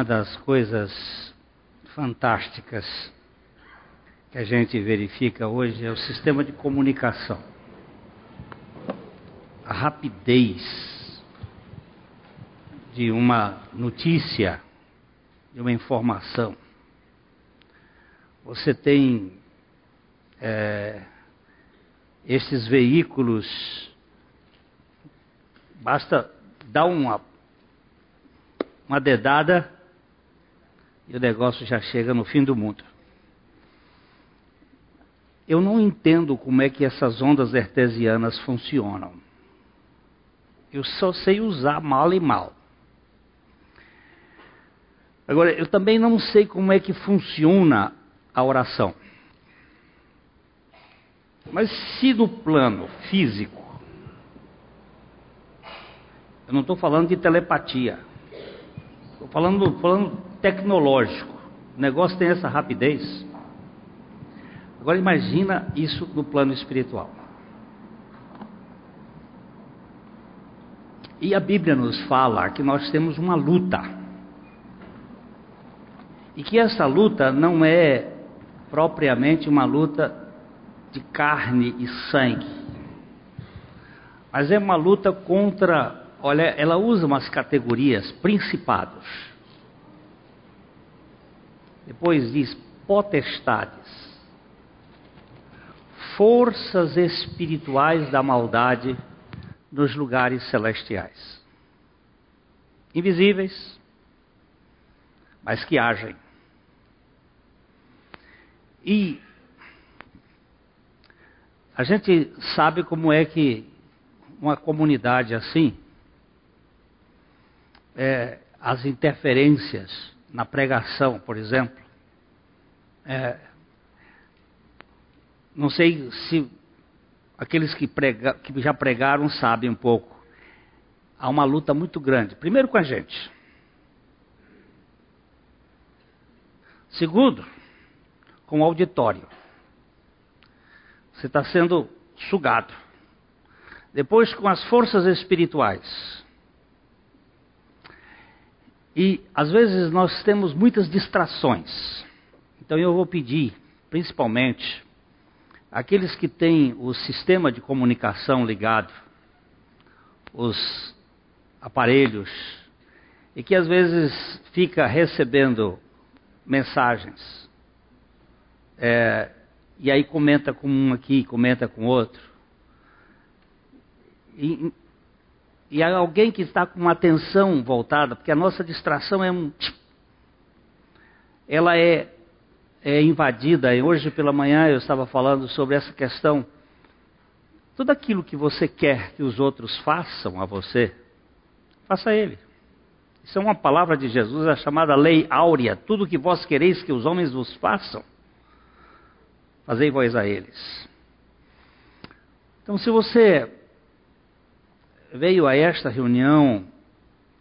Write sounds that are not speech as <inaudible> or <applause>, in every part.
uma das coisas fantásticas que a gente verifica hoje é o sistema de comunicação. A rapidez de uma notícia, de uma informação. Você tem é, esses veículos, basta dar uma, uma dedada e o negócio já chega no fim do mundo. Eu não entendo como é que essas ondas artesianas funcionam. Eu só sei usar mal e mal. Agora, eu também não sei como é que funciona a oração. Mas se no plano físico, eu não estou falando de telepatia, estou falando do plano tecnológico, o negócio tem essa rapidez. Agora imagina isso no plano espiritual. E a Bíblia nos fala que nós temos uma luta. E que essa luta não é propriamente uma luta de carne e sangue, mas é uma luta contra, olha, ela usa umas categorias, principados. Depois diz potestades forças espirituais da maldade nos lugares celestiais. Invisíveis, mas que agem. E a gente sabe como é que uma comunidade assim, é, as interferências na pregação, por exemplo, é, não sei se aqueles que, prega, que já pregaram sabem um pouco. Há uma luta muito grande. Primeiro com a gente. Segundo, com o auditório. Você está sendo sugado. Depois com as forças espirituais. E às vezes nós temos muitas distrações. Então eu vou pedir, principalmente, aqueles que têm o sistema de comunicação ligado, os aparelhos, e que às vezes fica recebendo mensagens, é, e aí comenta com um aqui, comenta com outro. E, e há alguém que está com uma atenção voltada, porque a nossa distração é um. Ela é é invadida. E hoje pela manhã eu estava falando sobre essa questão. Tudo aquilo que você quer que os outros façam a você, faça a ele. Isso é uma palavra de Jesus, a chamada lei áurea. Tudo que vós quereis que os homens vos façam, fazei vós a eles. Então, se você veio a esta reunião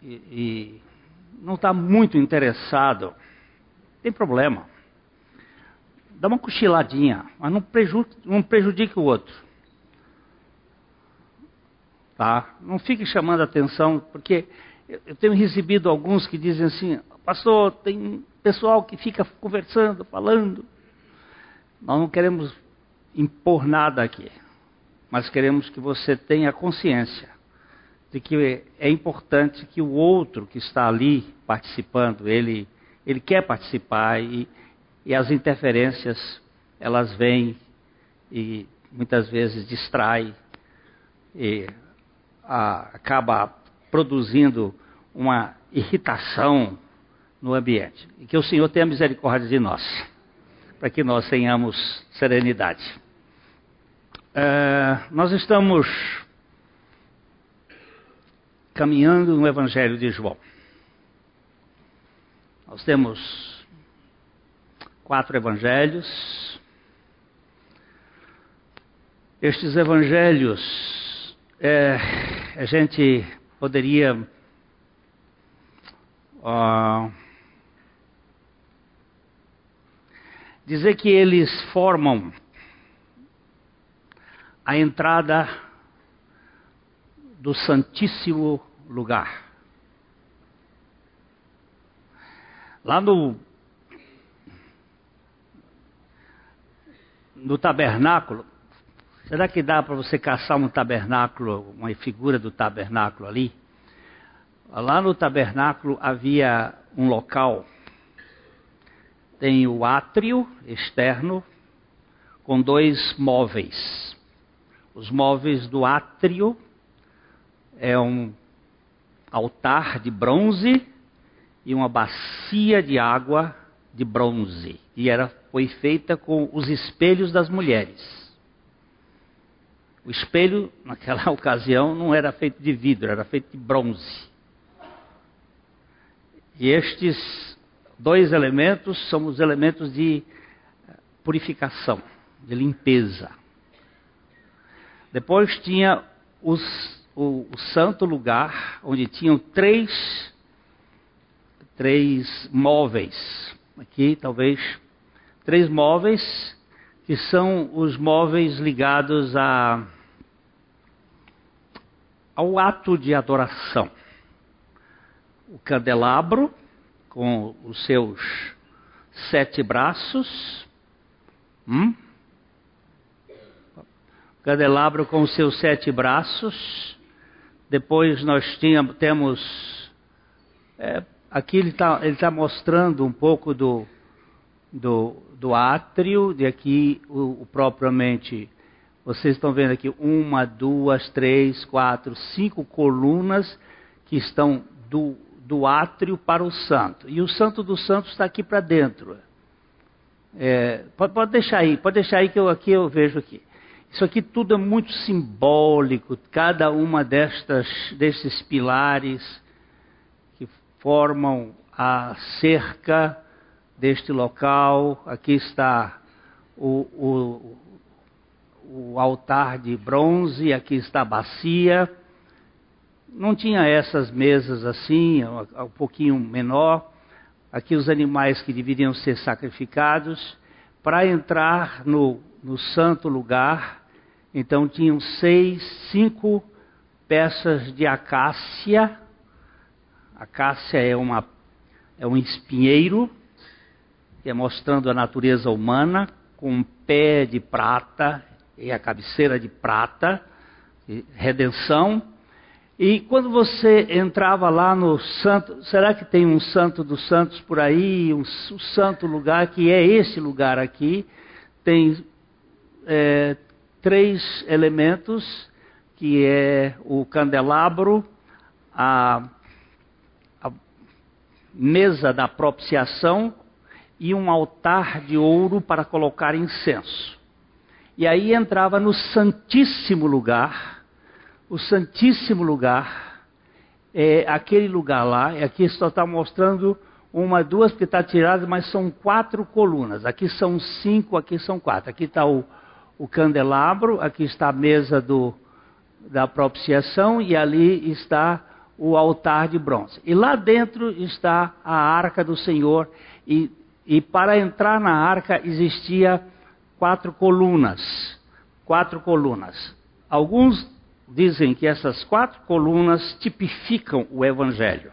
e, e não está muito interessado, tem problema dá uma cochiladinha, mas não prejudique, não prejudique o outro. Tá? Não fique chamando atenção, porque eu tenho recebido alguns que dizem assim, pastor, tem pessoal que fica conversando, falando. Nós não queremos impor nada aqui, mas queremos que você tenha consciência de que é importante que o outro que está ali participando, ele, ele quer participar e, e as interferências, elas vêm e muitas vezes distrai e a, acaba produzindo uma irritação no ambiente. E que o Senhor tenha misericórdia de nós, para que nós tenhamos serenidade. É, nós estamos caminhando no Evangelho de João. Nós temos quatro evangelhos. Estes evangelhos, é, a gente poderia dizer que eles formam a entrada do Santíssimo Lugar. Lá no no tabernáculo, será que dá para você caçar um tabernáculo, uma figura do tabernáculo ali? Lá no tabernáculo havia um local, tem o átrio externo com dois móveis. Os móveis do átrio é um altar de bronze e uma bacia de água de bronze, e era foi feita com os espelhos das mulheres. O espelho, <laughs> naquela ocasião, não era feito de vidro, era feito de bronze. E estes dois elementos são os elementos de purificação, de limpeza. Depois tinha os, o, o santo lugar, onde tinham três, três móveis. Aqui, talvez, três móveis, que são os móveis ligados a, ao ato de adoração o candelabro com os seus sete braços. Hum? Candelabro com os seus sete braços. Depois nós temos. É, aqui ele está tá mostrando um pouco do, do, do átrio, de aqui o, o propriamente. Vocês estão vendo aqui uma, duas, três, quatro, cinco colunas que estão do, do átrio para o santo. E o santo dos santos está aqui para dentro. É, pode, pode, deixar aí, pode deixar aí que eu aqui eu vejo aqui. Isso aqui tudo é muito simbólico, cada uma destas desses pilares que formam a cerca deste local. Aqui está o, o, o altar de bronze, aqui está a bacia não tinha essas mesas assim, um pouquinho menor. Aqui os animais que deveriam ser sacrificados. Para entrar no, no santo lugar, então tinham seis, cinco peças de acácia. Acácia é, uma, é um espinheiro, que é mostrando a natureza humana, com um pé de prata e a cabeceira de prata, redenção e quando você entrava lá no santo, será que tem um santo dos santos por aí, um, um santo lugar que é esse lugar aqui? Tem é, três elementos, que é o candelabro, a, a mesa da propiciação e um altar de ouro para colocar incenso. E aí entrava no santíssimo lugar o Santíssimo Lugar, é aquele lugar lá, e aqui só está mostrando uma, duas, porque está tirado, mas são quatro colunas. Aqui são cinco, aqui são quatro. Aqui está o, o candelabro, aqui está a mesa do, da propiciação e ali está o altar de bronze. E lá dentro está a arca do Senhor. E, e para entrar na arca existia quatro colunas. Quatro colunas. Alguns dizem que essas quatro colunas tipificam o Evangelho.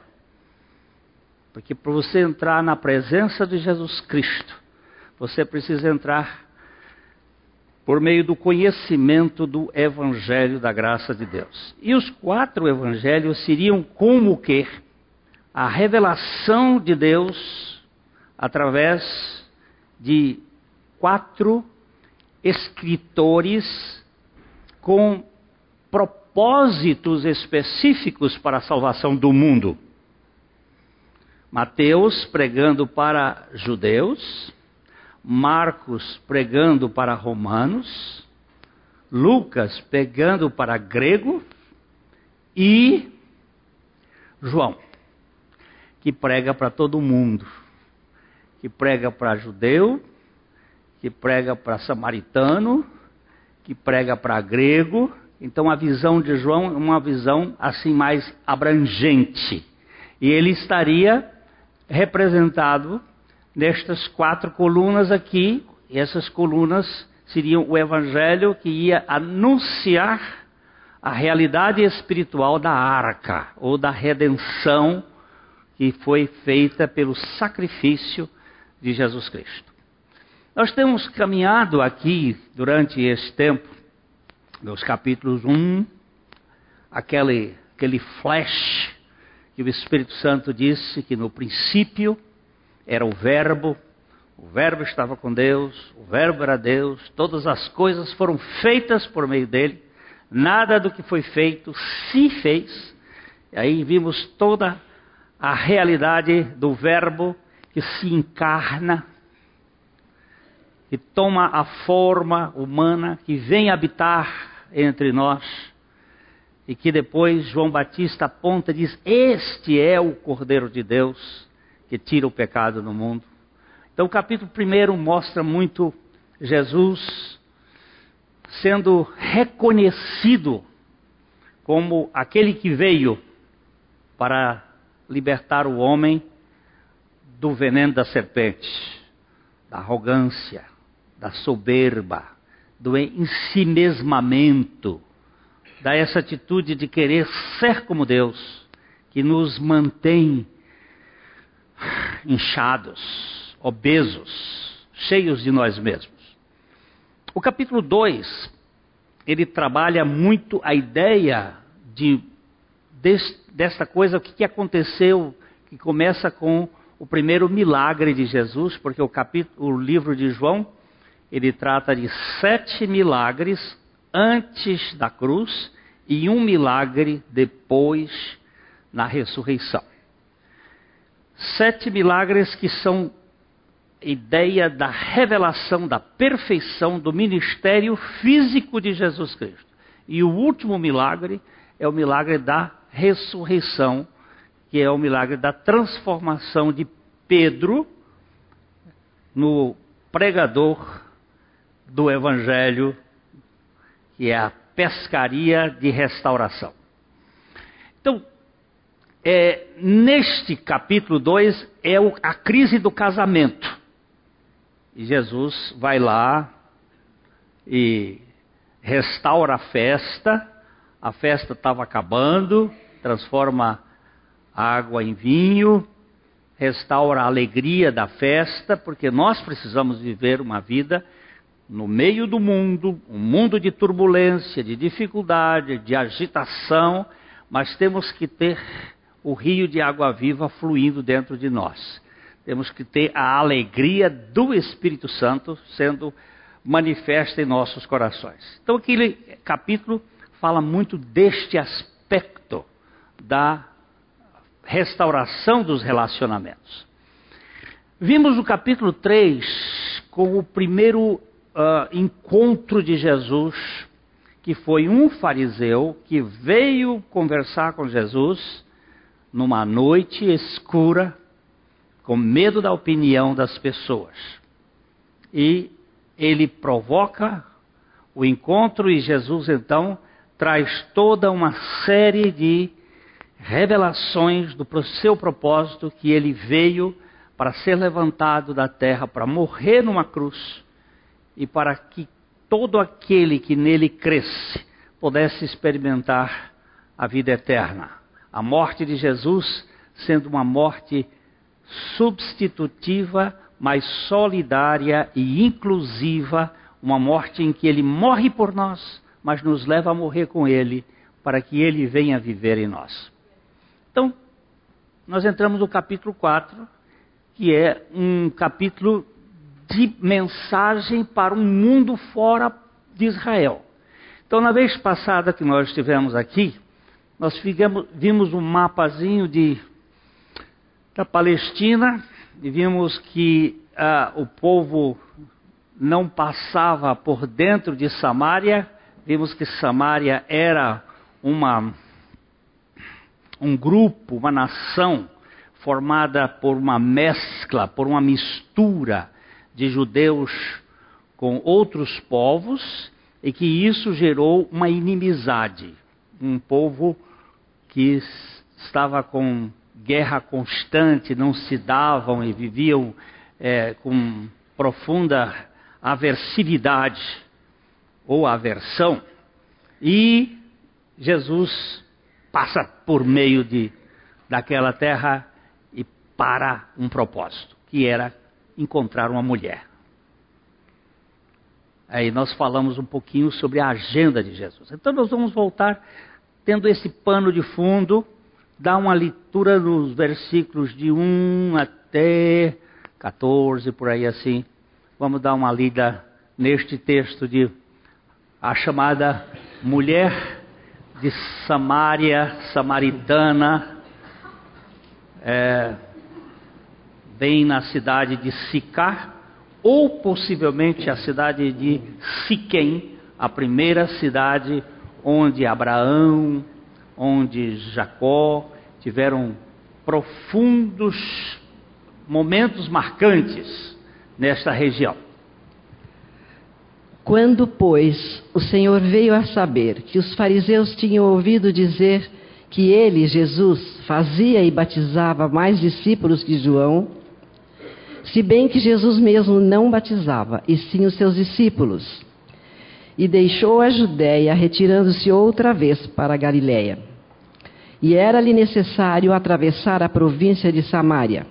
Porque para você entrar na presença de Jesus Cristo, você precisa entrar por meio do conhecimento do Evangelho da graça de Deus. E os quatro evangelhos seriam como que a revelação de Deus através de quatro escritores com propósitos específicos para a salvação do mundo. Mateus pregando para judeus, Marcos pregando para romanos, Lucas pregando para grego e João, que prega para todo mundo, que prega para judeu, que prega para samaritano, que prega para grego então a visão de João é uma visão assim mais abrangente. E ele estaria representado nestas quatro colunas aqui, essas colunas seriam o evangelho que ia anunciar a realidade espiritual da arca ou da redenção que foi feita pelo sacrifício de Jesus Cristo. Nós temos caminhado aqui durante esse tempo, nos capítulos 1, aquele, aquele flash que o Espírito Santo disse que no princípio era o Verbo, o Verbo estava com Deus, o Verbo era Deus, todas as coisas foram feitas por meio dele, nada do que foi feito se fez. E aí vimos toda a realidade do Verbo que se encarna, que toma a forma humana, que vem habitar entre nós, e que depois João Batista aponta e diz: Este é o Cordeiro de Deus que tira o pecado do mundo. Então, o capítulo 1 mostra muito Jesus sendo reconhecido como aquele que veio para libertar o homem do veneno da serpente, da arrogância, da soberba, do ensimesmamento, da essa atitude de querer ser como Deus, que nos mantém inchados, obesos, cheios de nós mesmos. O capítulo 2, ele trabalha muito a ideia de desta coisa, o que aconteceu, que começa com o primeiro milagre de Jesus, porque o capítulo, o livro de João, ele trata de sete milagres antes da cruz e um milagre depois na ressurreição. Sete milagres que são ideia da revelação da perfeição do ministério físico de Jesus Cristo. E o último milagre é o milagre da ressurreição, que é o milagre da transformação de Pedro no pregador do Evangelho, que é a pescaria de restauração. Então, é, neste capítulo 2 é o, a crise do casamento. E Jesus vai lá e restaura a festa. A festa estava acabando, transforma água em vinho, restaura a alegria da festa, porque nós precisamos viver uma vida no meio do mundo, um mundo de turbulência, de dificuldade, de agitação, mas temos que ter o rio de água viva fluindo dentro de nós temos que ter a alegria do Espírito Santo sendo manifesta em nossos corações. Então, aquele capítulo fala muito deste aspecto da restauração dos relacionamentos. Vimos o capítulo 3 com o primeiro uh, encontro de Jesus, que foi um fariseu que veio conversar com Jesus numa noite escura com medo da opinião das pessoas. E ele provoca o encontro e Jesus então traz toda uma série de revelações do seu propósito que ele veio para ser levantado da terra, para morrer numa cruz e para que todo aquele que nele cresce pudesse experimentar a vida eterna. A morte de Jesus sendo uma morte substitutiva, mas solidária e inclusiva, uma morte em que ele morre por nós, mas nos leva a morrer com ele, para que ele venha viver em nós. Então, nós entramos no capítulo 4, que é um capítulo de mensagem para um mundo fora de Israel. Então, na vez passada que nós estivemos aqui, nós vimos um mapazinho de da Palestina e vimos que ah, o povo não passava por dentro de Samaria, vimos que Samaria era uma, um grupo, uma nação formada por uma mescla, por uma mistura de judeus com outros povos e que isso gerou uma inimizade. Um povo que estava com guerra constante, não se davam e viviam é, com profunda aversividade ou aversão. E Jesus passa por meio de, daquela terra para um propósito, que era encontrar uma mulher. Aí nós falamos um pouquinho sobre a agenda de Jesus. Então nós vamos voltar tendo esse pano de fundo, dar uma leitura nos versículos de 1 até 14, por aí assim. Vamos dar uma lida neste texto de a chamada mulher de Samaria, samaritana, é, vem na cidade de Sicar, ou possivelmente a cidade de Siquém, a primeira cidade onde Abraão, onde Jacó tiveram profundos momentos marcantes nesta região. Quando, pois, o Senhor veio a saber que os fariseus tinham ouvido dizer que ele, Jesus, fazia e batizava mais discípulos que João, se bem que Jesus mesmo não batizava, e sim os seus discípulos, e deixou a Judéia, retirando-se outra vez para Galiléia. E era-lhe necessário atravessar a província de Samaria.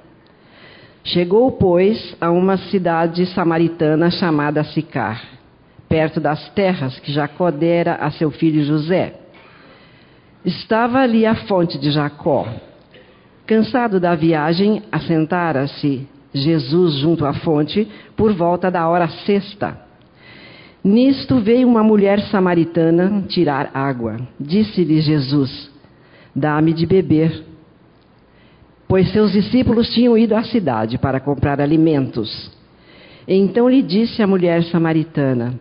Chegou, pois, a uma cidade samaritana chamada Sicar perto das terras que Jacó dera a seu filho José. Estava ali a fonte de Jacó. Cansado da viagem, assentara-se Jesus junto à fonte por volta da hora sexta. Nisto veio uma mulher samaritana tirar água. Disse-lhe Jesus: Dá-me de beber. Pois seus discípulos tinham ido à cidade para comprar alimentos. Então lhe disse a mulher samaritana: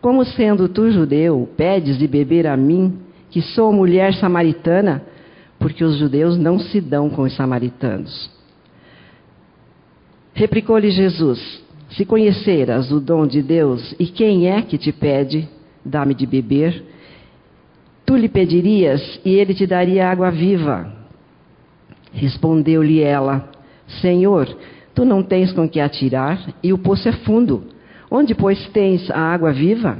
como sendo tu judeu, pedes de beber a mim, que sou mulher samaritana, porque os judeus não se dão com os samaritanos. Replicou-lhe Jesus: Se conheceras o dom de Deus e quem é que te pede, dá-me de beber, tu lhe pedirias e ele te daria água viva. Respondeu-lhe ela: Senhor, tu não tens com que atirar e o poço é fundo. Onde, pois, tens a água viva?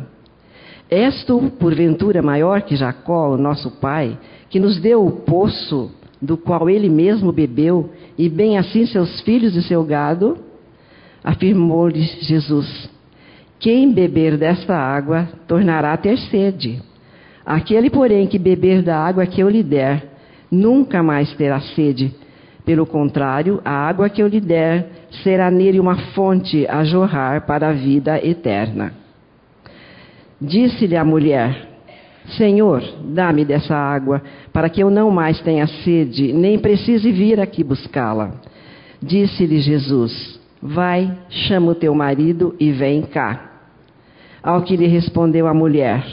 És tu, porventura, maior que Jacó, o nosso pai, que nos deu o poço do qual ele mesmo bebeu, e bem assim seus filhos e seu gado? Afirmou-lhe Jesus: Quem beber desta água tornará a ter sede. Aquele, porém, que beber da água que eu lhe der, nunca mais terá sede. Pelo contrário, a água que eu lhe der será nele uma fonte a jorrar para a vida eterna. Disse-lhe a mulher: Senhor, dá-me dessa água, para que eu não mais tenha sede, nem precise vir aqui buscá-la. Disse-lhe Jesus: Vai, chama o teu marido e vem cá. Ao que lhe respondeu a mulher: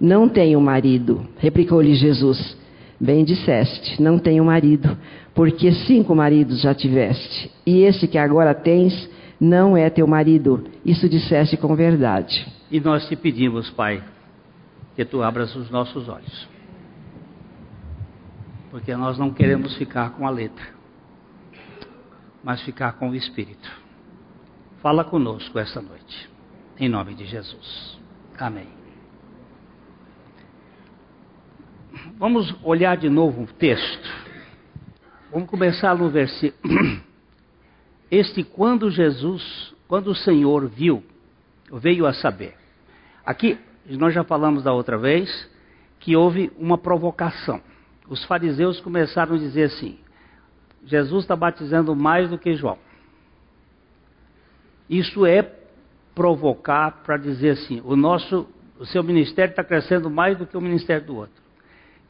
Não tenho marido. Replicou-lhe Jesus: Bem disseste, não tenho marido, porque cinco maridos já tiveste, e esse que agora tens não é teu marido. Isso disseste com verdade. E nós te pedimos, Pai, que tu abras os nossos olhos. Porque nós não queremos ficar com a letra, mas ficar com o Espírito. Fala conosco esta noite, em nome de Jesus. Amém. Vamos olhar de novo o texto. Vamos começar no versículo. <clears throat> Este quando Jesus, quando o Senhor viu, veio a saber. Aqui, nós já falamos da outra vez, que houve uma provocação. Os fariseus começaram a dizer assim: Jesus está batizando mais do que João. Isso é provocar para dizer assim: o nosso, o seu ministério está crescendo mais do que o ministério do outro.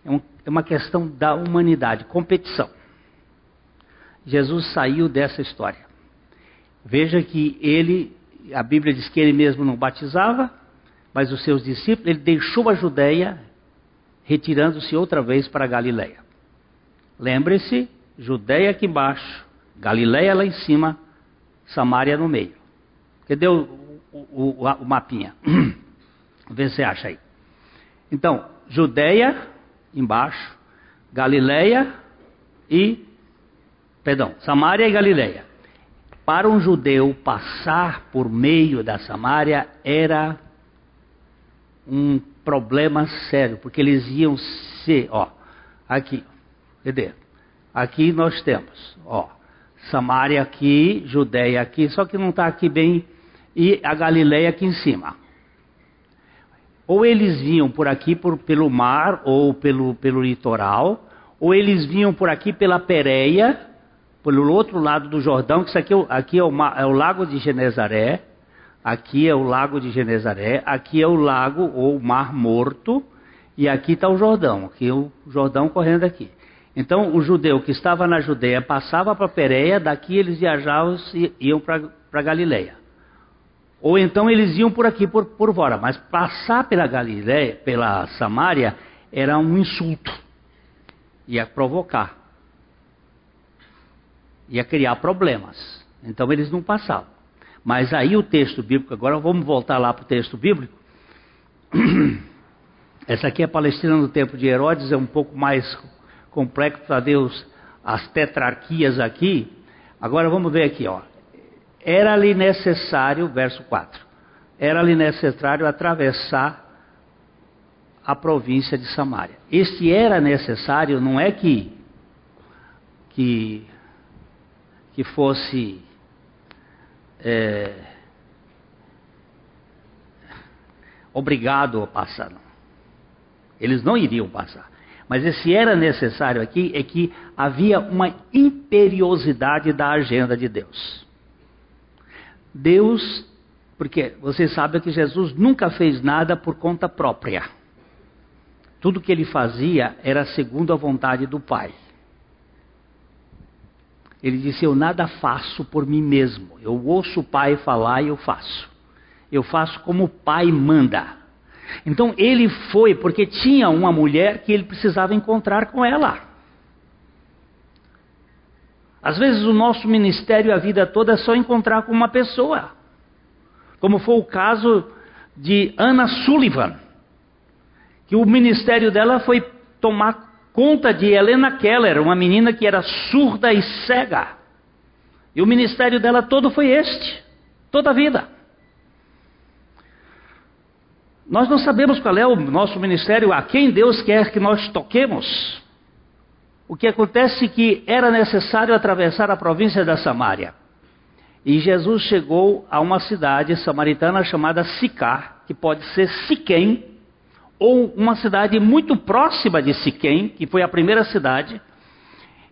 É, um, é uma questão da humanidade, competição. Jesus saiu dessa história. Veja que ele, a Bíblia diz que ele mesmo não batizava, mas os seus discípulos, ele deixou a Judéia, retirando-se outra vez para a Galiléia. Lembre-se, Judéia aqui embaixo, Galiléia lá em cima, Samaria no meio. Cadê o, o, o, o mapinha? <clears throat> Vê se você acha aí. Então, Judéia embaixo, Galiléia e perdão, Samaria e Galileia. Para um judeu passar por meio da Samaria era um problema sério, porque eles iam ser, ó, aqui, cadê? Aqui nós temos, ó, Samaria aqui, Judéia aqui, só que não está aqui bem, e a Galileia aqui em cima. Ou eles vinham por aqui por, pelo mar ou pelo, pelo litoral, ou eles vinham por aqui pela Pérea, pelo outro lado do Jordão, que isso aqui, é aqui é, o, é o lago de Genezaré, aqui é o lago de Genezaré, aqui é o lago ou Mar Morto, e aqui está o Jordão, aqui é o Jordão correndo aqui. Então o judeu que estava na Judeia passava para Pérea, daqui eles viajavam e iam para Galileia. Ou então eles iam por aqui por, por fora, mas passar pela Galileia, pela Samária, era um insulto. Ia provocar. Ia criar problemas. Então eles não passavam. Mas aí o texto bíblico, agora vamos voltar lá para o texto bíblico. <clears throat> Essa aqui é a Palestina no tempo de Herodes, é um pouco mais complexo para Deus as tetrarquias aqui. Agora vamos ver aqui, ó. Era-lhe necessário, verso 4, era-lhe necessário atravessar a província de Samaria. Este era necessário não é que que, que fosse é, obrigado a passar. Não. Eles não iriam passar. Mas esse era necessário aqui é que havia uma imperiosidade da agenda de Deus. Deus, porque você sabe que Jesus nunca fez nada por conta própria. Tudo que ele fazia era segundo a vontade do Pai. Ele disse: Eu nada faço por mim mesmo. Eu ouço o Pai falar e eu faço. Eu faço como o Pai manda. Então ele foi porque tinha uma mulher que ele precisava encontrar com ela. Às vezes o nosso ministério a vida toda é só encontrar com uma pessoa. Como foi o caso de Anna Sullivan, que o ministério dela foi tomar conta de Helena Keller, uma menina que era surda e cega. E o ministério dela todo foi este, toda a vida. Nós não sabemos qual é o nosso ministério, a quem Deus quer que nós toquemos. O que acontece é que era necessário atravessar a província da Samária. E Jesus chegou a uma cidade samaritana chamada Sicar, que pode ser Siquém, ou uma cidade muito próxima de Siquém, que foi a primeira cidade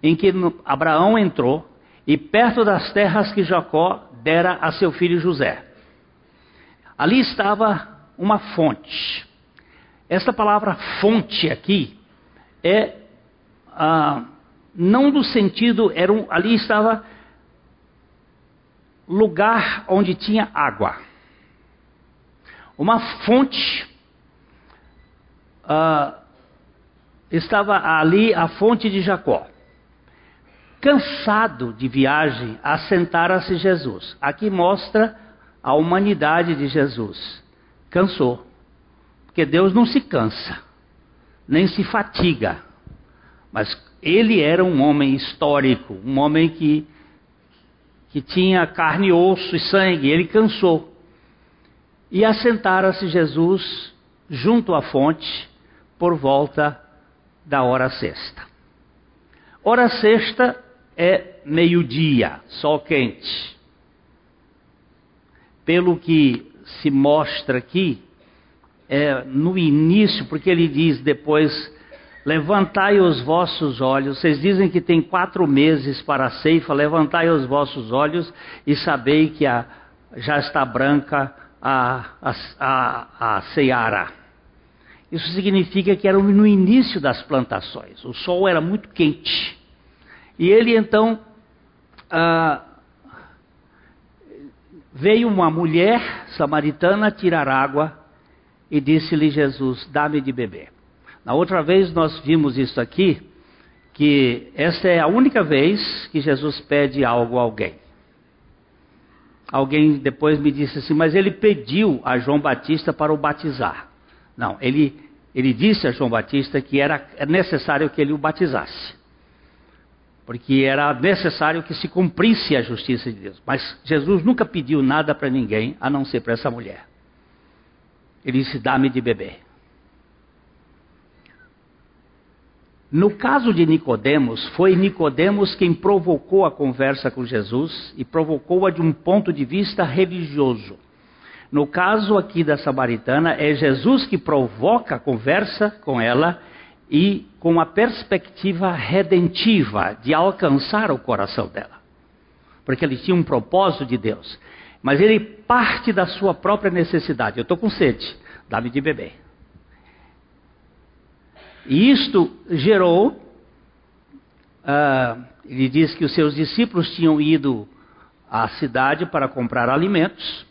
em que Abraão entrou, e perto das terras que Jacó dera a seu filho José. Ali estava uma fonte. Essa palavra fonte aqui é ah, não do sentido, era um, ali estava lugar onde tinha água. Uma fonte ah, estava ali a fonte de Jacó. Cansado de viagem, assentara-se Jesus. Aqui mostra a humanidade de Jesus. Cansou. Porque Deus não se cansa, nem se fatiga. Mas ele era um homem histórico, um homem que, que tinha carne, osso e sangue. Ele cansou. E assentara-se Jesus junto à fonte por volta da hora sexta. Hora sexta é meio-dia, sol quente. Pelo que se mostra aqui, é no início, porque ele diz depois Levantai os vossos olhos. Vocês dizem que tem quatro meses para a ceifa. Levantai os vossos olhos e sabei que a, já está branca a, a, a, a. Isso significa que era no início das plantações. O sol era muito quente. E ele então. Ah, veio uma mulher samaritana tirar água e disse-lhe Jesus: Dá-me de beber. Na outra vez nós vimos isso aqui, que esta é a única vez que Jesus pede algo a alguém. Alguém depois me disse assim, mas ele pediu a João Batista para o batizar. Não, ele, ele disse a João Batista que era necessário que ele o batizasse. Porque era necessário que se cumprisse a justiça de Deus. Mas Jesus nunca pediu nada para ninguém, a não ser para essa mulher. Ele disse: dá-me de beber. No caso de Nicodemos, foi Nicodemos quem provocou a conversa com Jesus e provocou-a de um ponto de vista religioso. No caso aqui da samaritana, é Jesus que provoca a conversa com ela e com a perspectiva redentiva de alcançar o coração dela. Porque ele tinha um propósito de Deus. Mas ele parte da sua própria necessidade. Eu estou com sede, dá-me de beber. E isto gerou, uh, ele diz que os seus discípulos tinham ido à cidade para comprar alimentos.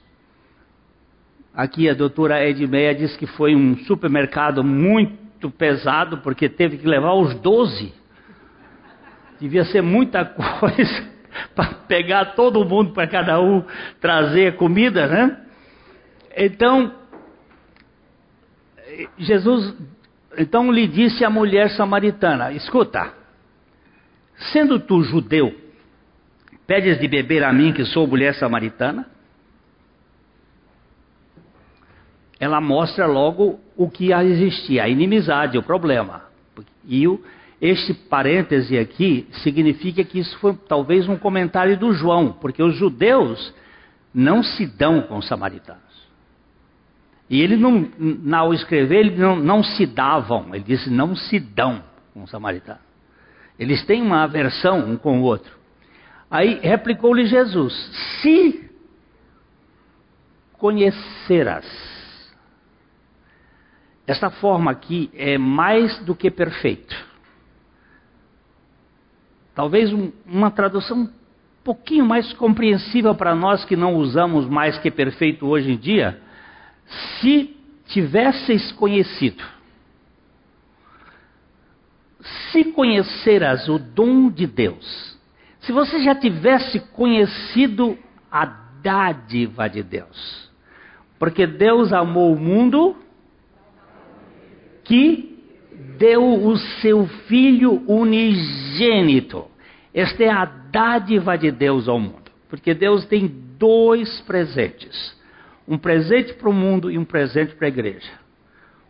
Aqui a doutora Edmeia diz que foi um supermercado muito pesado, porque teve que levar os doze. Devia ser muita <laughs> coisa para pegar todo mundo para cada um trazer comida, né? Então, Jesus então lhe disse a mulher samaritana: Escuta, sendo tu judeu, pedes de beber a mim, que sou mulher samaritana? Ela mostra logo o que existia, a inimizade, o problema. E o, este parêntese aqui significa que isso foi talvez um comentário do João, porque os judeus não se dão com os samaritanos. E ele não, ao escrever, ele não, não se davam, ele disse não se dão com o samaritano. Eles têm uma aversão um com o outro. Aí replicou-lhe Jesus: Se conheceras. Esta forma aqui é mais do que perfeito. Talvez um, uma tradução um pouquinho mais compreensível para nós que não usamos mais que perfeito hoje em dia se tivesseis conhecido, se conheceras o dom de Deus, se você já tivesse conhecido a dádiva de Deus, porque Deus amou o mundo que deu o seu Filho unigênito. Esta é a dádiva de Deus ao mundo, porque Deus tem dois presentes um presente para o mundo e um presente para a igreja.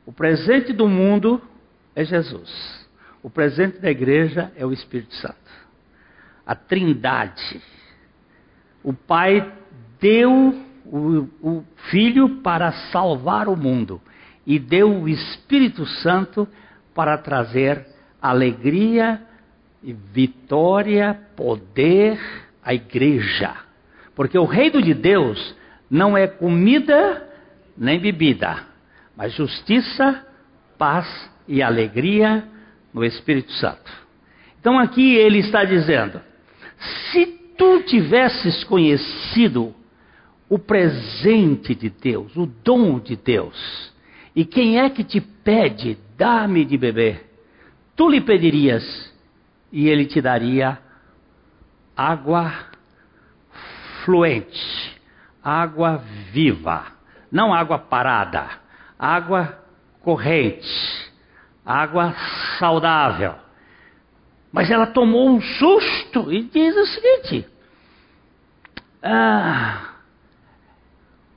O presente do mundo é Jesus. O presente da igreja é o Espírito Santo. A Trindade. O Pai deu o, o Filho para salvar o mundo e deu o Espírito Santo para trazer alegria, vitória, poder à igreja. Porque o reino de Deus não é comida nem bebida, mas justiça, paz e alegria no Espírito Santo. Então aqui ele está dizendo: se tu tivesses conhecido o presente de Deus, o dom de Deus, e quem é que te pede, dá-me de beber, tu lhe pedirias e ele te daria água fluente água viva, não água parada, água corrente, água saudável. Mas ela tomou um susto e diz o seguinte: ah,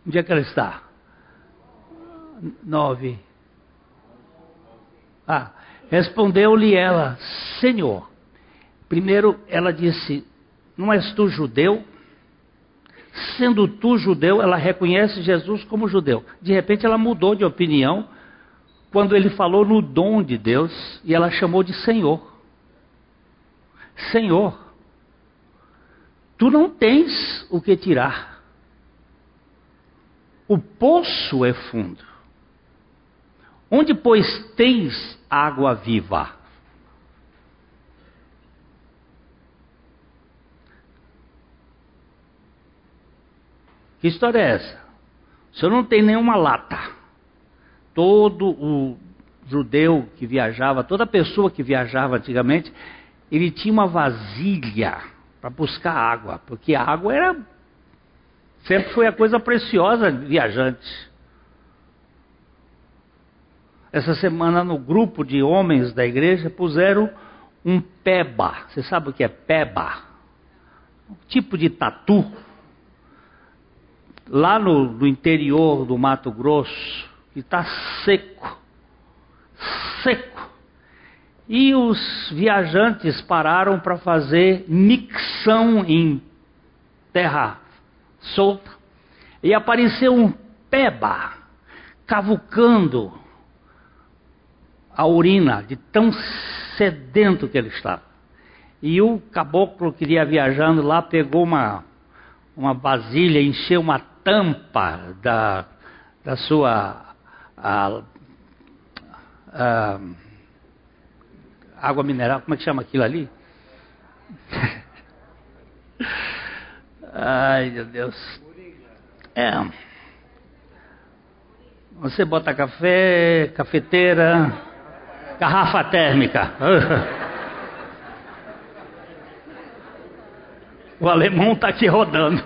onde é que ela está? Nove. Ah, respondeu-lhe ela, Senhor. Primeiro ela disse: Não és tu judeu? Sendo tu judeu, ela reconhece Jesus como judeu. De repente ela mudou de opinião quando ele falou no dom de Deus e ela chamou de Senhor. Senhor, tu não tens o que tirar. O poço é fundo. Onde, pois, tens água viva? Que história é essa? O senhor não tem nenhuma lata. Todo o judeu que viajava, toda pessoa que viajava antigamente, ele tinha uma vasilha para buscar água, porque a água era sempre foi a coisa preciosa viajante. Essa semana no grupo de homens da igreja puseram um peba. Você sabe o que é peba? Um tipo de tatu lá no, no interior do Mato Grosso, que está seco, seco. E os viajantes pararam para fazer micção em terra solta. E apareceu um peba cavucando a urina de tão sedento que ele estava. E o caboclo que ia viajando lá pegou uma, uma vasilha, encheu uma tampa da, da sua a, a, água mineral, como é que chama aquilo ali? <laughs> Ai, meu Deus. É. Você bota café, cafeteira, garrafa térmica. <laughs> O alemão está aqui rodando.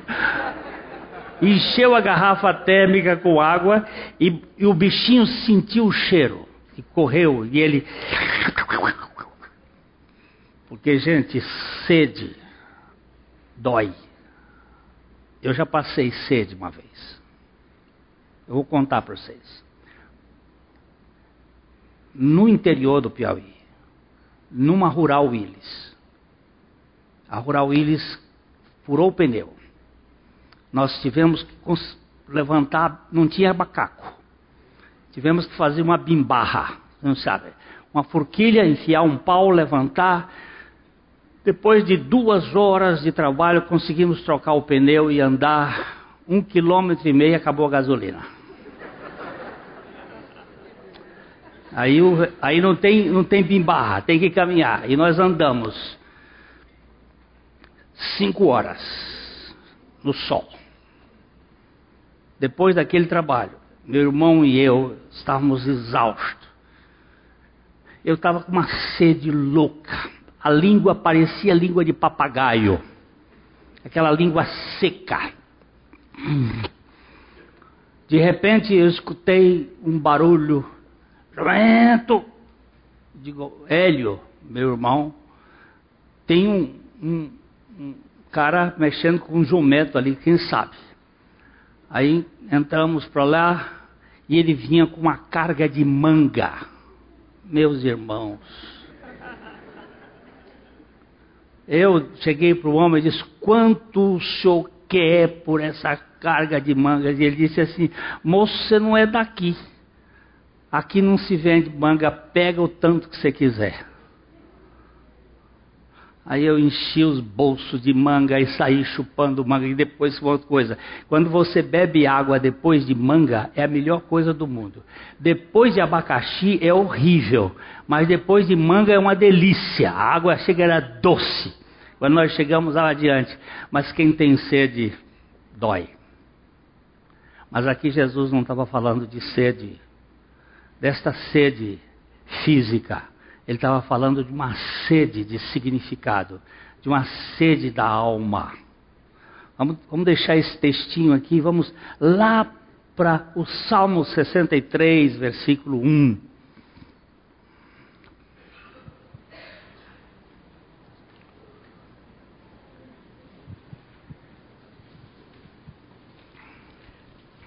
Encheu a garrafa térmica com água e, e o bichinho sentiu o cheiro. E correu e ele. Porque, gente, sede dói. Eu já passei sede uma vez. Eu vou contar para vocês. No interior do Piauí, numa Rural Willis. A Rural Willis furou o pneu. Nós tivemos que levantar, não tinha macaco. Tivemos que fazer uma bimbarra, não sabe? Uma forquilha, enfiar um pau, levantar. Depois de duas horas de trabalho, conseguimos trocar o pneu e andar um quilômetro e meio, acabou a gasolina. Aí, aí não tem, não tem bimbarra, tem que caminhar. E nós andamos cinco horas no sol. Depois daquele trabalho, meu irmão e eu estávamos exaustos. Eu estava com uma sede louca. A língua parecia língua de papagaio. Aquela língua seca. De repente eu escutei um barulho. Jumento! Digo, Hélio, meu irmão, tem um, um, um cara mexendo com um jumento ali, quem sabe. Aí entramos para lá e ele vinha com uma carga de manga. Meus irmãos. Eu cheguei para o homem e disse: Quanto o senhor quer por essa carga de manga? E ele disse assim: Moço, você não é daqui. Aqui não se vende manga, pega o tanto que você quiser. Aí eu enchi os bolsos de manga e saí chupando manga. E depois, outra coisa: quando você bebe água depois de manga, é a melhor coisa do mundo. Depois de abacaxi é horrível, mas depois de manga é uma delícia. A água chega era doce. Quando nós chegamos lá adiante, mas quem tem sede dói. Mas aqui Jesus não estava falando de sede, desta sede física ele estava falando de uma sede de significado, de uma sede da alma. Vamos, vamos deixar esse textinho aqui, vamos lá para o Salmo 63, versículo 1.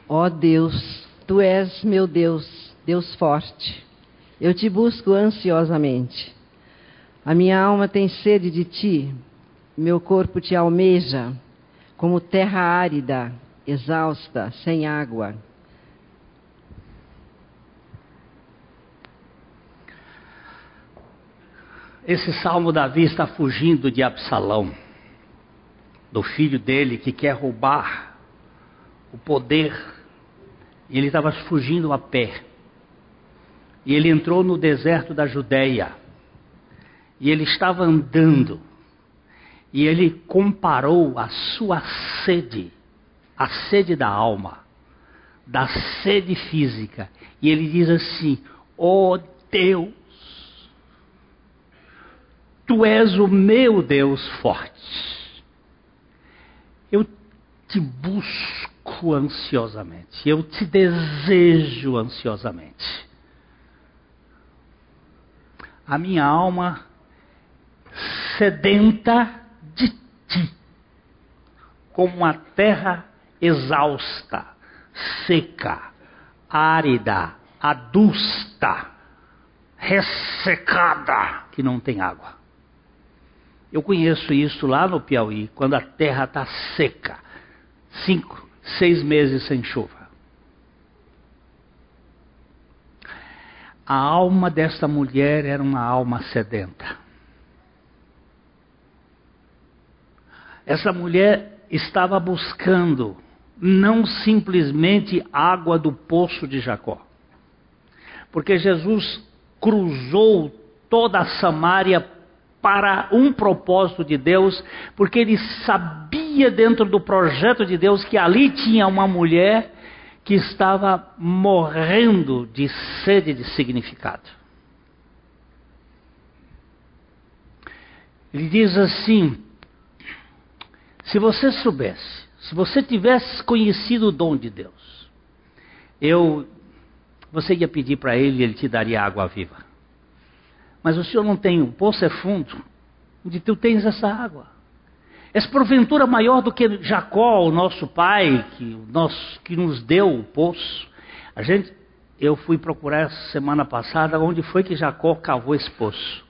Ó oh Deus, tu és meu Deus, Deus forte. Eu te busco ansiosamente. A minha alma tem sede de ti, meu corpo te almeja, como terra árida, exausta, sem água. Esse salmo Davi está fugindo de Absalão, do filho dele que quer roubar o poder, ele estava fugindo a pé. E ele entrou no deserto da Judéia. E ele estava andando. E ele comparou a sua sede, a sede da alma, da sede física. E ele diz assim: Ó oh Deus, tu és o meu Deus forte. Eu te busco ansiosamente, eu te desejo ansiosamente a minha alma sedenta de ti, como uma terra exausta, seca, árida, adusta, ressecada, que não tem água. Eu conheço isso lá no Piauí, quando a terra está seca, cinco, seis meses sem chuva. A alma desta mulher era uma alma sedenta. Essa mulher estava buscando não simplesmente água do poço de Jacó. Porque Jesus cruzou toda a Samária para um propósito de Deus, porque ele sabia dentro do projeto de Deus que ali tinha uma mulher que estava morrendo de sede de significado. Ele diz assim: se você soubesse, se você tivesse conhecido o dom de Deus, eu, você ia pedir para ele e ele te daria água viva. Mas o senhor não tem, o poço é fundo, onde tu tens essa água. És porventura maior do que Jacó, o nosso pai, que, que nos deu o poço. A gente, eu fui procurar semana passada onde foi que Jacó cavou esse poço.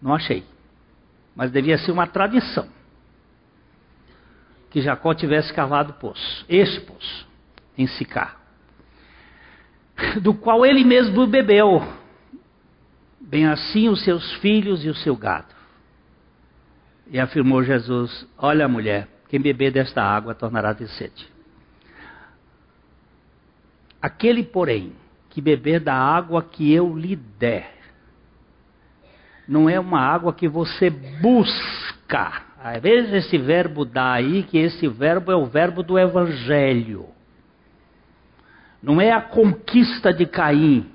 Não achei. Mas devia ser uma tradição que Jacó tivesse cavado o poço, esse poço, em Sicá, do qual ele mesmo bebeu, bem assim os seus filhos e o seu gado. E afirmou Jesus: Olha, mulher, quem beber desta água tornará de sede. Aquele, porém, que beber da água que eu lhe der, não é uma água que você busca. Às vezes esse verbo dá aí, que esse verbo é o verbo do evangelho. Não é a conquista de Caim,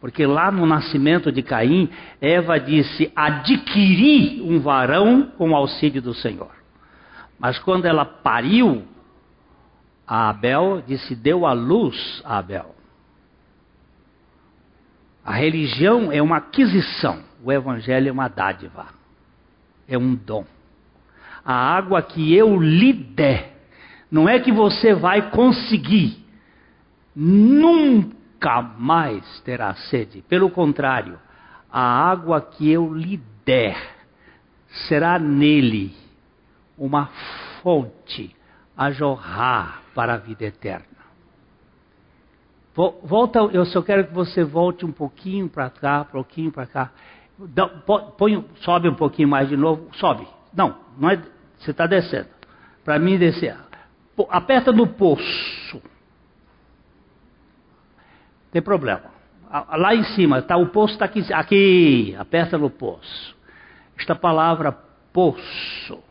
porque lá no nascimento de Caim, Eva disse: adquiri um varão com auxílio do Senhor. Mas quando ela pariu, a Abel disse: deu a luz a Abel. A religião é uma aquisição, o evangelho é uma dádiva, é um dom. A água que eu lhe der, não é que você vai conseguir, nunca nunca mais terá sede. Pelo contrário, a água que eu lhe der será nele uma fonte a jorrar para a vida eterna. Volta, eu só quero que você volte um pouquinho para cá, um pouquinho para cá. Põe, sobe um pouquinho mais de novo, sobe. Não, não é, você está descendo. Para mim descer. Aperta no poço. Tem problema. Lá em cima, tá, o poço está aqui, aqui, aperta no poço. Esta palavra poço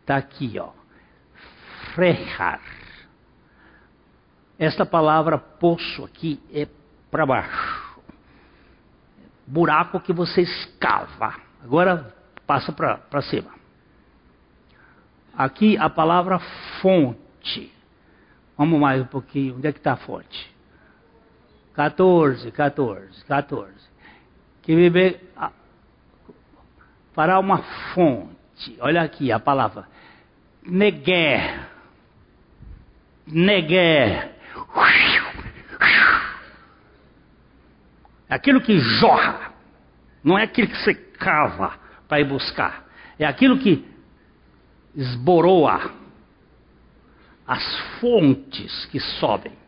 está aqui, ó. Frejar. Esta palavra poço aqui é para baixo. Buraco que você escava. Agora passa para cima. Aqui a palavra fonte. Vamos mais um pouquinho. Onde é que está a fonte? 14, 14, 14. Que beber para uma fonte. Olha aqui a palavra. Neguer. Neguer. Aquilo que jorra. Não é aquilo que você cava para ir buscar. É aquilo que esboroa as fontes que sobem.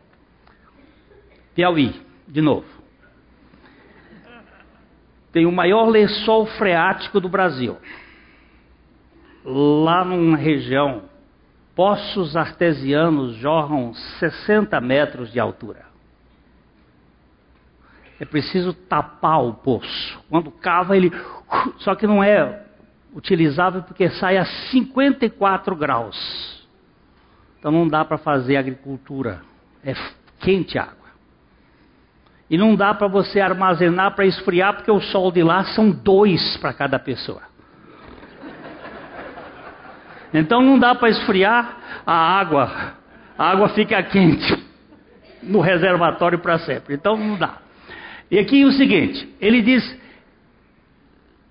Piauí, de novo. Tem o maior lençol freático do Brasil. Lá numa região, poços artesianos jorram 60 metros de altura. É preciso tapar o poço. Quando cava, ele. Só que não é utilizável porque sai a 54 graus. Então não dá para fazer agricultura. É quente a água. E não dá para você armazenar para esfriar, porque o sol de lá são dois para cada pessoa. Então não dá para esfriar a água. A água fica quente <laughs> no reservatório para sempre. Então não dá. E aqui é o seguinte: ele diz: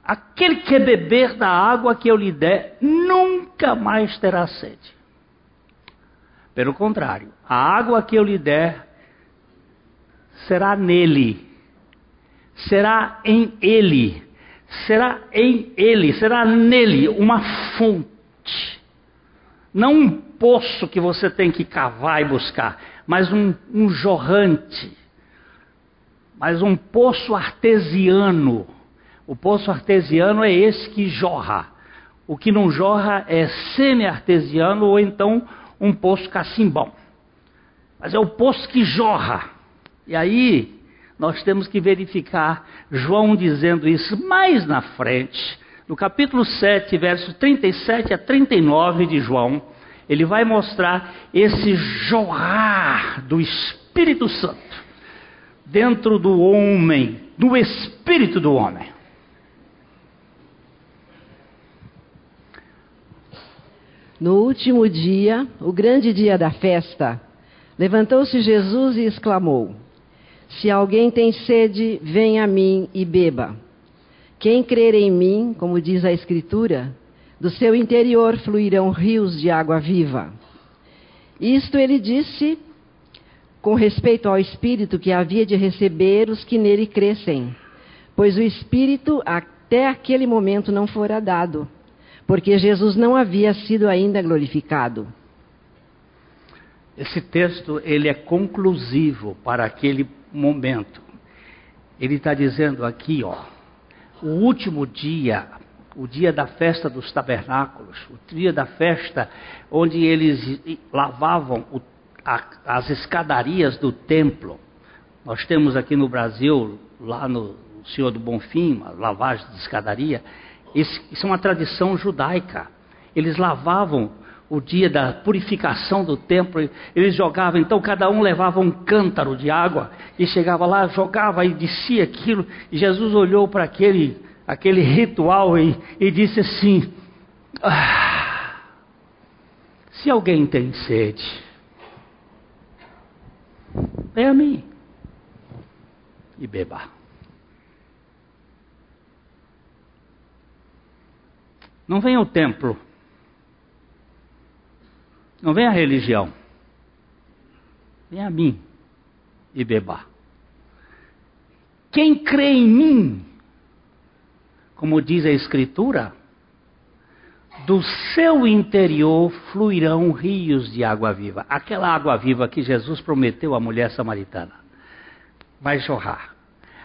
aquele que beber da água que eu lhe der, nunca mais terá sede. Pelo contrário, a água que eu lhe der será nele será em ele, será em ele, será nele uma fonte. Não um poço que você tem que cavar e buscar, mas um, um jorrante, mas um poço artesiano. O poço artesiano é esse que jorra. O que não jorra é semi-artesiano ou então um poço cacimbão. Mas é o poço que jorra. E aí nós temos que verificar João dizendo isso mais na frente, no capítulo 7, versos 37 a 39 de João, ele vai mostrar esse jorrar do Espírito Santo dentro do homem, do espírito do homem. No último dia, o grande dia da festa, levantou-se Jesus e exclamou: Se alguém tem sede, venha a mim e beba. Quem crer em mim, como diz a Escritura, do seu interior fluirão rios de água viva. Isto ele disse com respeito ao Espírito que havia de receber os que nele crescem, pois o Espírito até aquele momento não fora dado, porque Jesus não havia sido ainda glorificado. Esse texto ele é conclusivo para aquele momento. Ele está dizendo aqui, ó, o último dia, o dia da festa dos tabernáculos, o dia da festa onde eles lavavam o, a, as escadarias do templo. Nós temos aqui no Brasil, lá no Senhor do Bonfim, lavagem de escadaria. Isso, isso é uma tradição judaica. Eles lavavam o dia da purificação do templo, eles jogavam, então cada um levava um cântaro de água e chegava lá, jogava e descia aquilo, e Jesus olhou para aquele, aquele ritual e, e disse assim: ah, Se alguém tem sede, vem a mim e beba. Não venha ao templo não vem a religião. Vem a mim e beba. Quem crê em mim, como diz a Escritura, do seu interior fluirão rios de água viva. Aquela água viva que Jesus prometeu à mulher samaritana vai jorrar.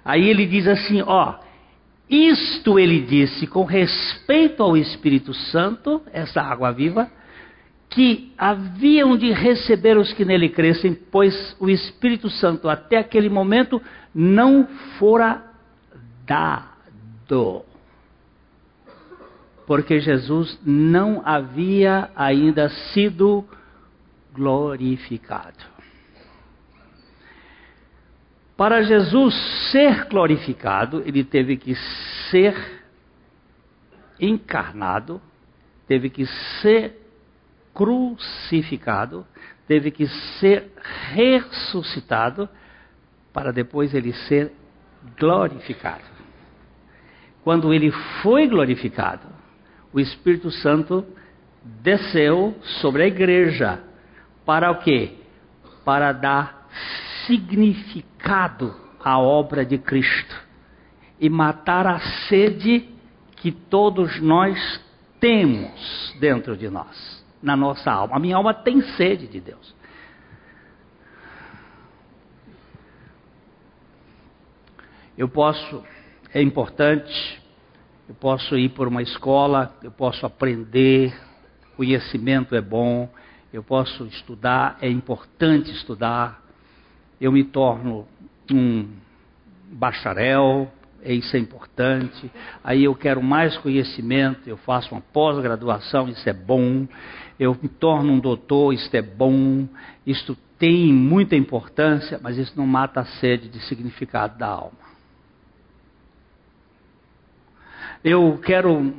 Aí ele diz assim: ó, isto ele disse com respeito ao Espírito Santo, essa água viva, que haviam de receber os que nele crescem, pois o Espírito Santo até aquele momento não fora dado. Porque Jesus não havia ainda sido glorificado. Para Jesus ser glorificado, ele teve que ser encarnado, teve que ser crucificado, teve que ser ressuscitado para depois ele ser glorificado. Quando ele foi glorificado, o Espírito Santo desceu sobre a igreja para o quê? Para dar significado à obra de Cristo e matar a sede que todos nós temos dentro de nós na nossa alma. A minha alma tem sede de Deus. Eu posso, é importante, eu posso ir por uma escola, eu posso aprender, conhecimento é bom, eu posso estudar, é importante estudar, eu me torno um bacharel, isso é importante. Aí eu quero mais conhecimento, eu faço uma pós-graduação, isso é bom eu me torno um doutor, isto é bom, isto tem muita importância, mas isso não mata a sede de significado da alma. Eu quero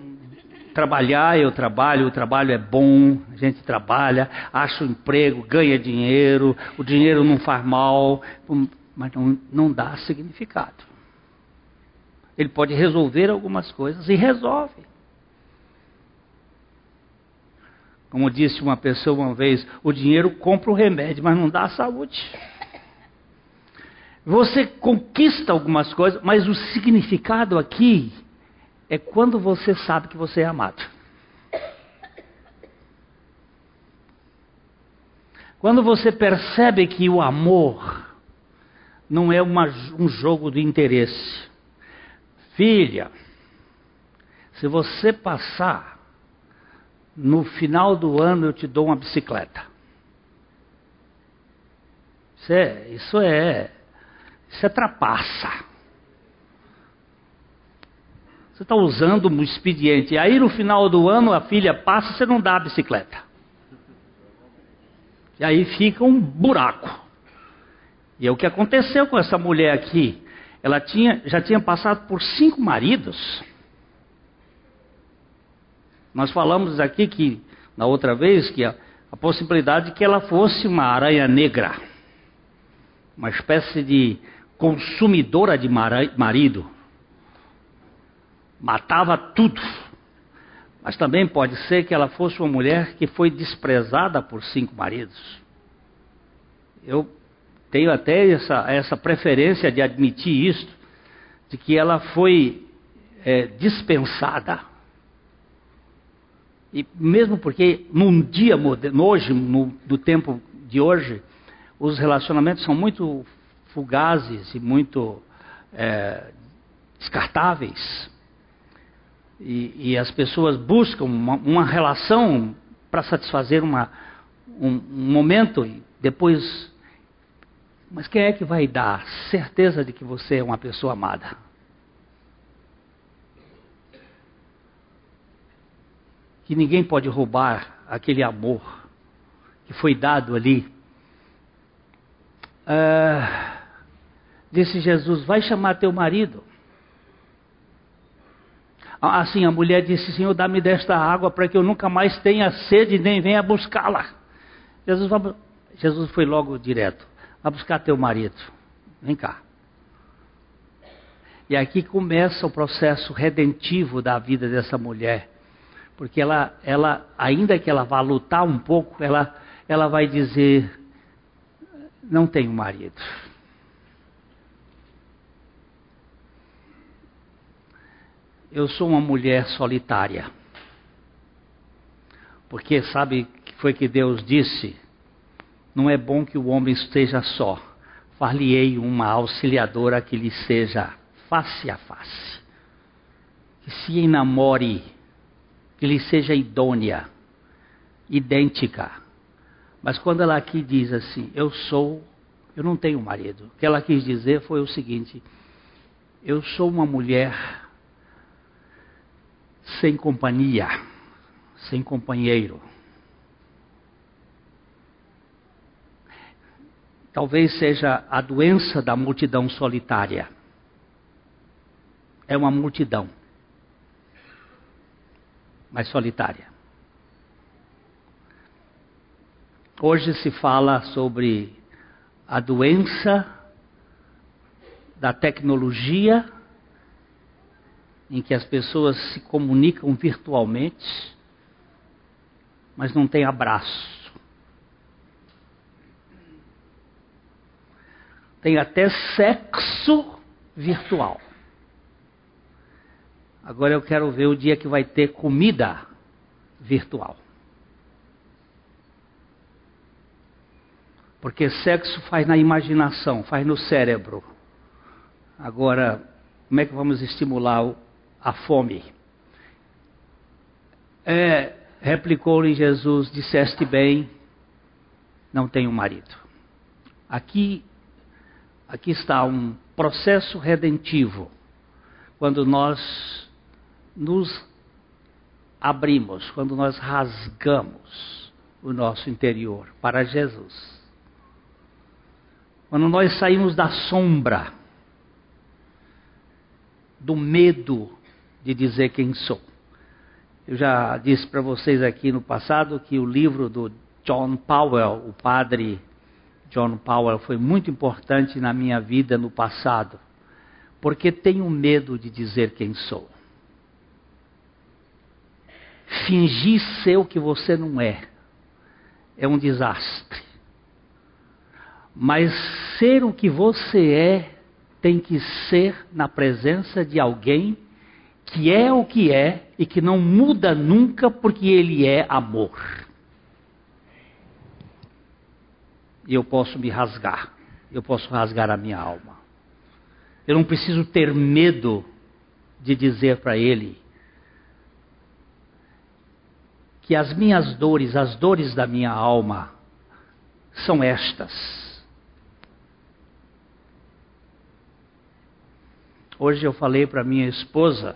trabalhar, eu trabalho, o trabalho é bom, a gente trabalha, acha um emprego, ganha dinheiro, o dinheiro não faz mal, mas não, não dá significado. Ele pode resolver algumas coisas e resolve. Como disse uma pessoa uma vez, o dinheiro compra o remédio, mas não dá a saúde. Você conquista algumas coisas, mas o significado aqui é quando você sabe que você é amado. Quando você percebe que o amor não é uma, um jogo de interesse. Filha, se você passar, no final do ano eu te dou uma bicicleta. Isso é, isso é, isso é trapaça. Você está usando um expediente. Aí no final do ano a filha passa, você não dá a bicicleta. E aí fica um buraco. E é o que aconteceu com essa mulher aqui. Ela tinha, já tinha passado por cinco maridos. Nós falamos aqui que, na outra vez, que a, a possibilidade de que ela fosse uma aranha negra, uma espécie de consumidora de marido, matava tudo. Mas também pode ser que ela fosse uma mulher que foi desprezada por cinco maridos. Eu tenho até essa, essa preferência de admitir isso, de que ela foi é, dispensada. E mesmo porque num dia moderno, hoje, no, no tempo de hoje, os relacionamentos são muito fugazes e muito é, descartáveis. E, e, as pessoas buscam uma, uma relação para satisfazer uma, um, um momento e depois mas quem é que vai dar certeza de que você é uma pessoa amada? Que ninguém pode roubar aquele amor que foi dado ali. Ah, disse Jesus: Vai chamar teu marido. Assim a mulher disse: Senhor, dá-me desta água para que eu nunca mais tenha sede nem venha buscá-la. Jesus, Jesus foi logo direto. Vai buscar teu marido. Vem cá. E aqui começa o processo redentivo da vida dessa mulher. Porque ela, ela ainda que ela vá lutar um pouco, ela, ela vai dizer: Não tenho marido. Eu sou uma mulher solitária. Porque sabe que foi que Deus disse? Não é bom que o homem esteja só. Far-lhe-ei uma auxiliadora que lhe seja face a face. Que se enamore, que lhe seja idônea, idêntica. Mas quando ela aqui diz assim, eu sou, eu não tenho marido. O que ela quis dizer foi o seguinte: eu sou uma mulher sem companhia, sem companheiro. Talvez seja a doença da multidão solitária. É uma multidão, mas solitária. Hoje se fala sobre a doença da tecnologia, em que as pessoas se comunicam virtualmente, mas não tem abraço. Tem até sexo virtual. Agora eu quero ver o dia que vai ter comida virtual. Porque sexo faz na imaginação, faz no cérebro. Agora, como é que vamos estimular a fome? É, replicou-lhe Jesus: Disseste bem, não tenho marido. Aqui Aqui está um processo redentivo. Quando nós nos abrimos, quando nós rasgamos o nosso interior para Jesus. Quando nós saímos da sombra, do medo de dizer quem sou. Eu já disse para vocês aqui no passado que o livro do John Powell, o padre John Powell foi muito importante na minha vida no passado, porque tenho medo de dizer quem sou. Fingir ser o que você não é é um desastre. Mas ser o que você é tem que ser na presença de alguém que é o que é e que não muda nunca porque ele é amor. E eu posso me rasgar, eu posso rasgar a minha alma. Eu não preciso ter medo de dizer para ele que as minhas dores, as dores da minha alma, são estas. Hoje eu falei para minha esposa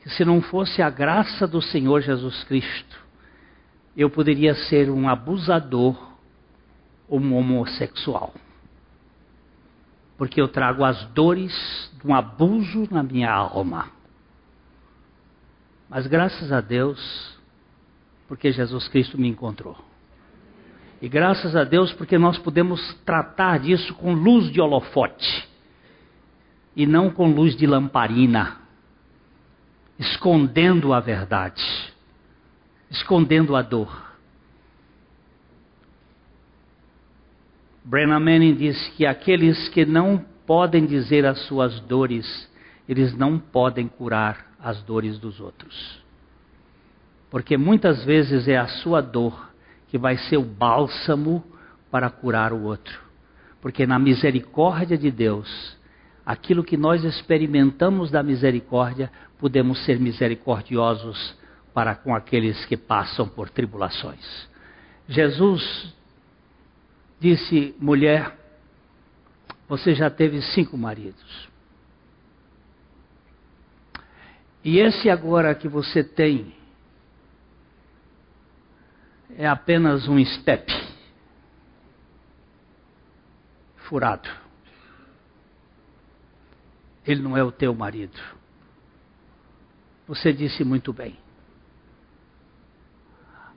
que se não fosse a graça do Senhor Jesus Cristo, eu poderia ser um abusador um homossexual. Porque eu trago as dores de um abuso na minha alma. Mas graças a Deus, porque Jesus Cristo me encontrou. E graças a Deus, porque nós podemos tratar disso com luz de holofote e não com luz de lamparina, escondendo a verdade, escondendo a dor. Brennan Manning diz que aqueles que não podem dizer as suas dores, eles não podem curar as dores dos outros. Porque muitas vezes é a sua dor que vai ser o bálsamo para curar o outro. Porque na misericórdia de Deus, aquilo que nós experimentamos da misericórdia, podemos ser misericordiosos para com aqueles que passam por tribulações. Jesus disse: mulher, você já teve cinco maridos. E esse agora que você tem é apenas um step furado ele não é o teu marido. Você disse muito bem.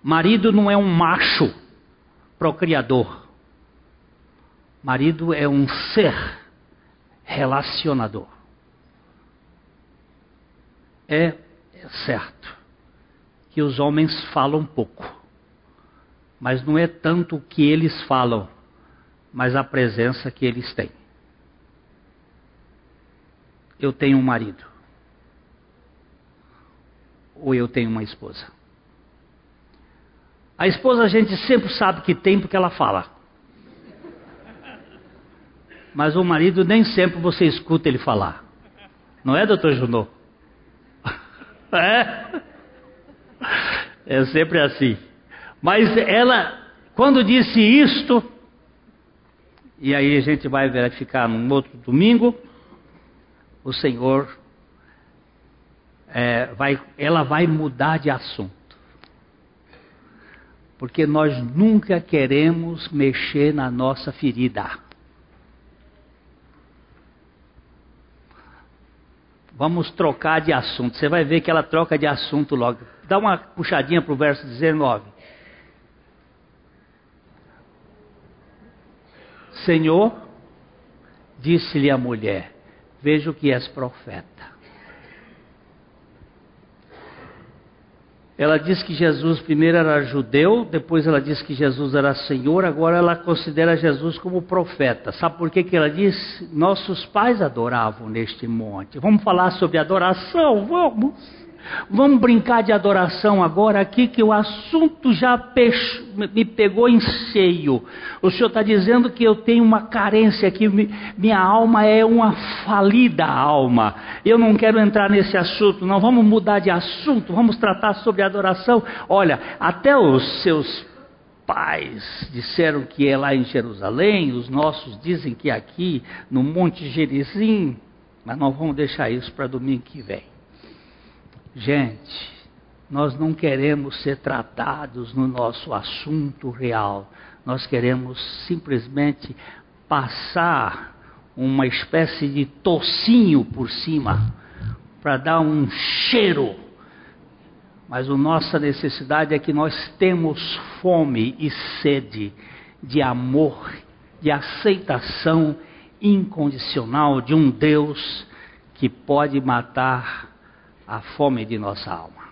Marido não é um macho procriador. Marido é um ser relacionador. É, certo que os homens falam pouco, mas não é tanto o que eles falam, mas a presença que eles têm eu tenho um marido. Ou eu tenho uma esposa. A esposa a gente sempre sabe que tem porque ela fala. Mas o marido nem sempre você escuta ele falar. Não é, doutor Junô? <laughs> É? É sempre assim. Mas ela, quando disse isto, e aí a gente vai verificar num outro domingo, o Senhor é, vai, ela vai mudar de assunto. Porque nós nunca queremos mexer na nossa ferida. Vamos trocar de assunto. Você vai ver que ela troca de assunto logo. Dá uma puxadinha para o verso 19. Senhor, disse-lhe a mulher: vejo que és profeta. Ela diz que Jesus primeiro era judeu, depois ela diz que Jesus era Senhor, agora ela considera Jesus como profeta. Sabe por que, que ela diz? Nossos pais adoravam neste monte. Vamos falar sobre adoração? Vamos. Vamos brincar de adoração agora aqui, que o assunto já me pegou em cheio. O Senhor está dizendo que eu tenho uma carência, que minha alma é uma falida alma. Eu não quero entrar nesse assunto, não. Vamos mudar de assunto, vamos tratar sobre adoração. Olha, até os seus pais disseram que é lá em Jerusalém, os nossos dizem que é aqui no Monte Gerizim, mas nós vamos deixar isso para domingo que vem. Gente, nós não queremos ser tratados no nosso assunto real. Nós queremos simplesmente passar uma espécie de tocinho por cima para dar um cheiro. Mas a nossa necessidade é que nós temos fome e sede de amor, de aceitação incondicional de um Deus que pode matar a fome de nossa alma.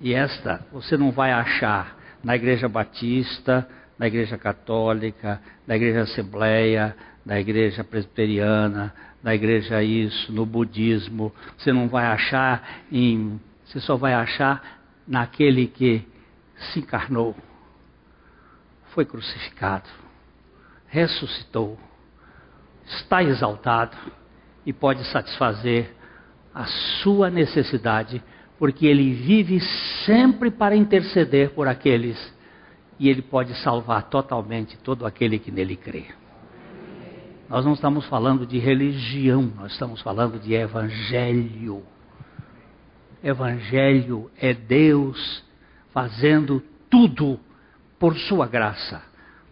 E esta você não vai achar na Igreja Batista, da Igreja Católica, da Igreja Assembleia, da Igreja Presbiteriana, da Igreja isso, no budismo. Você não vai achar em. Você só vai achar naquele que se encarnou, foi crucificado, ressuscitou, está exaltado e pode satisfazer a sua necessidade, porque ele vive sempre para interceder por aqueles e ele pode salvar totalmente todo aquele que nele crê. Nós não estamos falando de religião, nós estamos falando de evangelho. Evangelho é Deus fazendo tudo por sua graça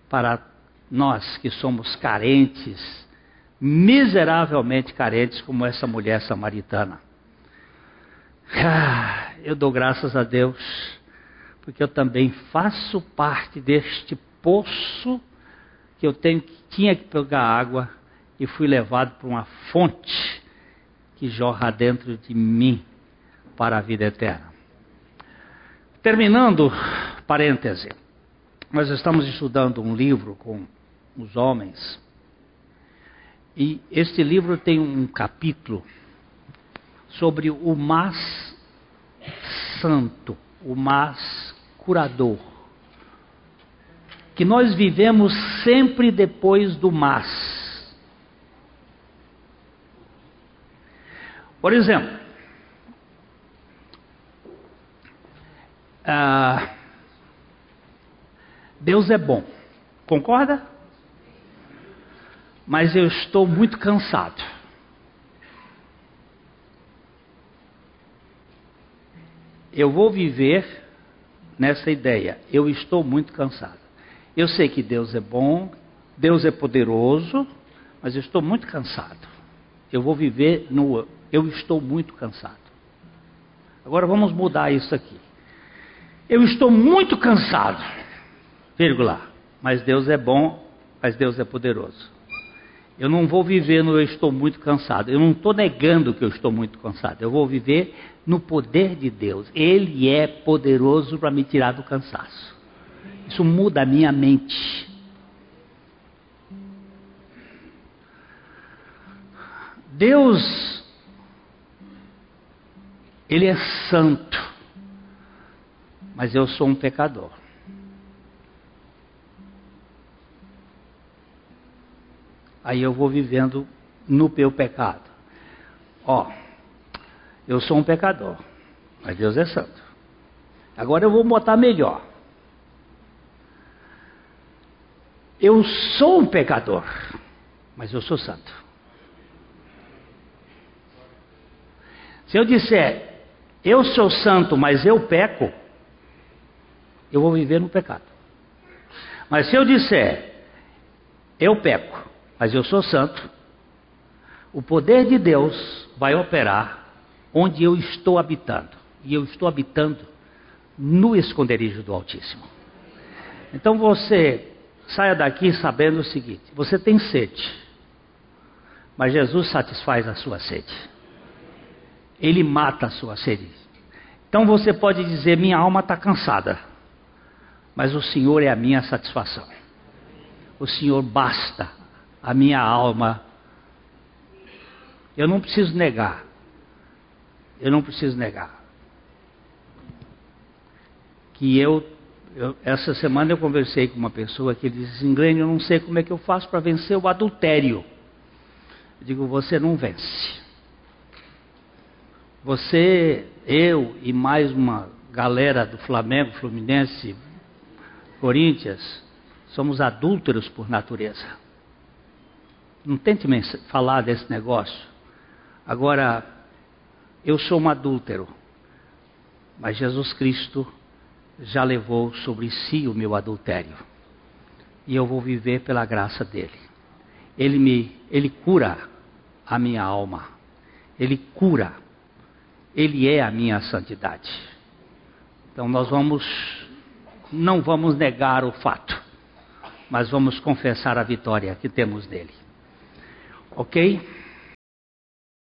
para nós que somos carentes, miseravelmente carentes, como essa mulher samaritana. Ah, eu dou graças a Deus, porque eu também faço parte deste poço que eu tenho, tinha que pegar água e fui levado para uma fonte que jorra dentro de mim para a vida eterna. Terminando, parêntese, nós estamos estudando um livro com os homens, e este livro tem um capítulo sobre o mais santo, o mais curador. Que nós vivemos sempre depois do mas. Por exemplo, ah, Deus é bom, concorda? Mas eu estou muito cansado. Eu vou viver nessa ideia. Eu estou muito cansado. Eu sei que Deus é bom, Deus é poderoso, mas eu estou muito cansado. Eu vou viver no eu estou muito cansado. Agora vamos mudar isso aqui. Eu estou muito cansado, vírgula, mas Deus é bom, mas Deus é poderoso. Eu não vou viver no eu estou muito cansado. Eu não estou negando que eu estou muito cansado. Eu vou viver no poder de Deus. Ele é poderoso para me tirar do cansaço. Isso muda a minha mente. Deus, Ele é santo mas eu sou um pecador. Aí eu vou vivendo no meu pecado. Ó, eu sou um pecador, mas Deus é santo. Agora eu vou botar melhor. Eu sou um pecador, mas eu sou santo. Se eu disser, eu sou santo, mas eu peco, eu vou viver no pecado. Mas se eu disser, eu peco, mas eu sou santo, o poder de Deus vai operar onde eu estou habitando. E eu estou habitando no esconderijo do Altíssimo. Então você saia daqui sabendo o seguinte: você tem sede, mas Jesus satisfaz a sua sede. Ele mata a sua sede. Então você pode dizer: minha alma está cansada mas o Senhor é a minha satisfação. O Senhor basta a minha alma. Eu não preciso negar. Eu não preciso negar. Que eu, eu essa semana eu conversei com uma pessoa que disse assim, Glênio, eu não sei como é que eu faço para vencer o adultério. Eu digo, você não vence. Você, eu e mais uma galera do Flamengo, Fluminense, Coríntias, somos adúlteros por natureza. Não tente me falar desse negócio. Agora, eu sou um adúltero, mas Jesus Cristo já levou sobre si o meu adultério. E eu vou viver pela graça dele. Ele me, ele cura a minha alma. Ele cura. Ele é a minha santidade. Então nós vamos não vamos negar o fato, mas vamos confessar a vitória que temos dele. Ok?